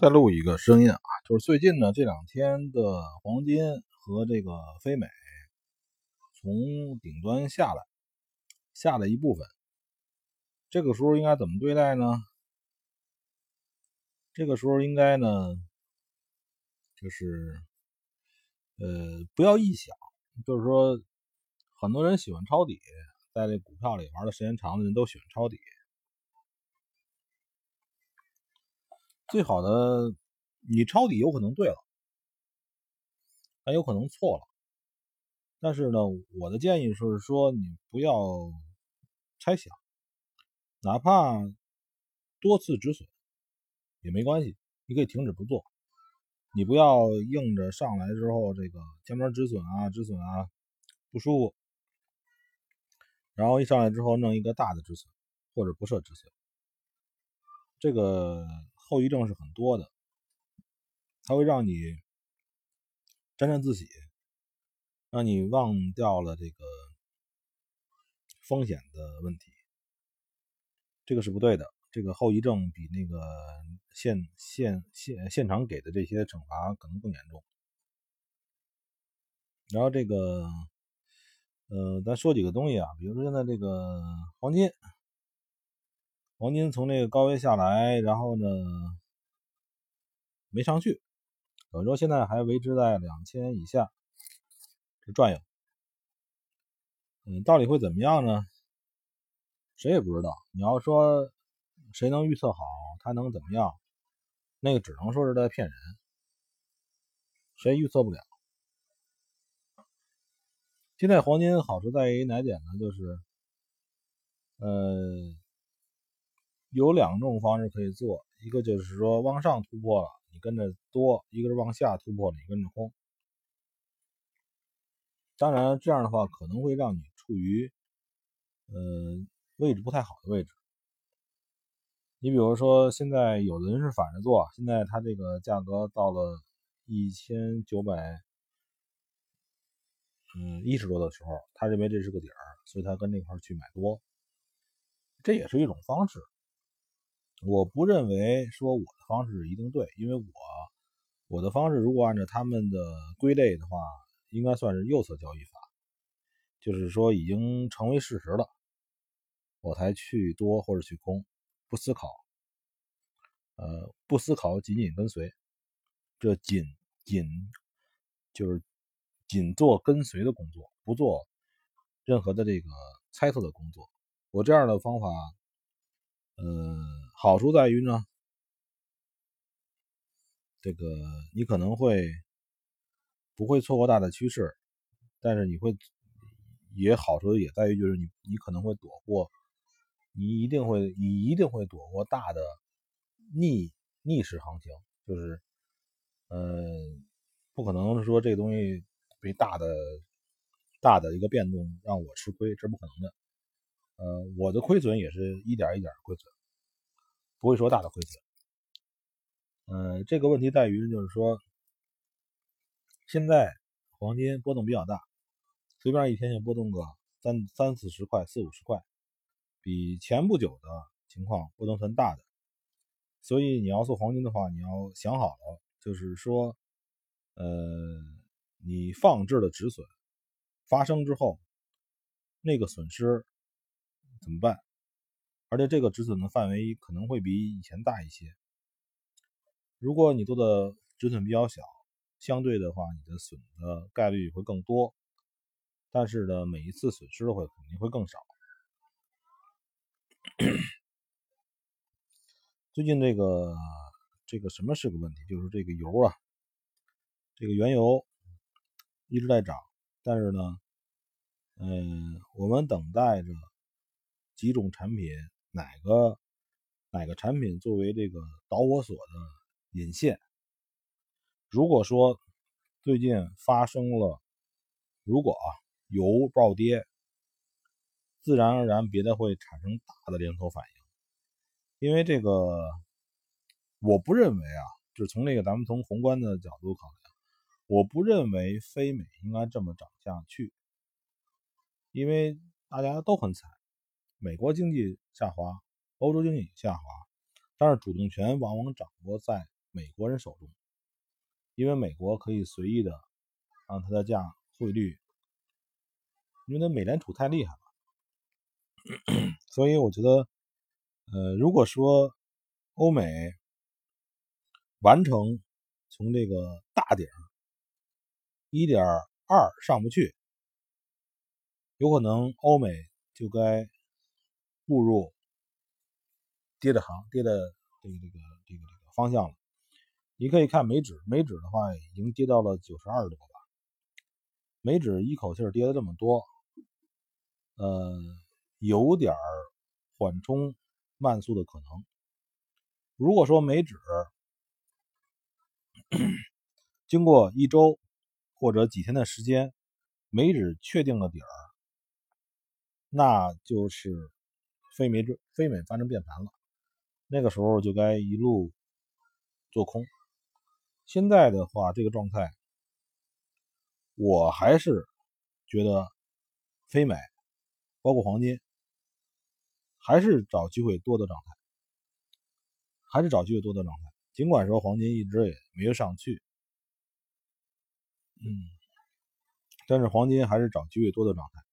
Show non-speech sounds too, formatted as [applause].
再录一个声音啊，就是最近呢这两天的黄金和这个非美从顶端下来，下了一部分。这个时候应该怎么对待呢？这个时候应该呢，就是呃不要臆想，就是说很多人喜欢抄底，在这股票里玩的时间长的人都喜欢抄底。最好的，你抄底有可能对了，还有可能错了。但是呢，我的建议是说，你不要猜想，哪怕多次止损也没关系，你可以停止不做。你不要硬着上来之后，这个前面止损啊，止损啊，不舒服，然后一上来之后弄一个大的止损，或者不设止损，这个。后遗症是很多的，它会让你沾沾自喜，让你忘掉了这个风险的问题，这个是不对的。这个后遗症比那个现现现现场给的这些惩罚可能更严重。然后这个，呃，咱说几个东西啊，比如说现在这个黄金。黄金从那个高位下来，然后呢没上去，等于说现在还维持在两千以下这转悠。嗯，到底会怎么样呢？谁也不知道。你要说谁能预测好它能怎么样，那个只能说是在骗人，谁预测不了。现在黄金好处在于哪点呢？就是，呃。有两种方式可以做，一个就是说往上突破了，你跟着多；一个是往下突破了，你跟着空。当然，这样的话可能会让你处于呃位置不太好的位置。你比如说，现在有的人是反着做，现在它这个价格到了一千九百嗯一十多的时候，他认为这是个底儿，所以他跟那块去买多，这也是一种方式。我不认为说我的方式一定对，因为我我的方式如果按照他们的归类的话，应该算是右侧交易法，就是说已经成为事实了，我才去多或者去空，不思考，呃，不思考，仅仅跟随，这仅仅就是仅做跟随的工作，不做任何的这个猜测的工作。我这样的方法，嗯。好处在于呢，这个你可能会不会错过大的趋势，但是你会也好处也在于就是你你可能会躲过，你一定会你一定会躲过大的逆逆势行情，就是嗯，不可能说这个东西被大的大的一个变动让我吃亏，这不可能的。呃，我的亏损也是一点一点亏损。不会说大的亏损，呃，这个问题在于就是说，现在黄金波动比较大，随便一天就波动个三三四十块、四五十块，比前不久的情况波动算大的，所以你要做黄金的话，你要想好了，就是说，呃，你放置的止损发生之后，那个损失怎么办？而且这个止损的范围可能会比以前大一些。如果你做的止损比较小，相对的话，你的损的概率会更多，但是呢，每一次损失的会肯定会更少。最近这个这个什么是个问题？就是这个油啊，这个原油一直在涨，但是呢，嗯，我们等待着几种产品。哪个哪个产品作为这个导火索的引线？如果说最近发生了，如果啊油暴跌，自然而然别的会产生大的连锁反应。因为这个，我不认为啊，就是从这个咱们从宏观的角度考量，我不认为非美应该这么涨下去，因为大家都很惨。美国经济下滑，欧洲经济下滑，但是主动权往往掌握在美国人手中，因为美国可以随意的让它的价汇率，因为那美联储太厉害了，[coughs] 所以我觉得，呃，如果说欧美完成从这个大顶一点二上不去，有可能欧美就该步入跌的行跌的这个这个这个这个方向了。你可以看美指，美指的话已经跌到了九十二多吧。美指一口气跌了这么多，呃，有点缓冲慢速的可能。如果说美指 [clears throat] 经过一周或者几天的时间，美指确定了底儿，那就是非美指非美发生变盘了。那个时候就该一路做空。现在的话，这个状态，我还是觉得非美，包括黄金，还是找机会多的状态，还是找机会多的状态。尽管说黄金一直也没有上去，嗯，但是黄金还是找机会多的状态。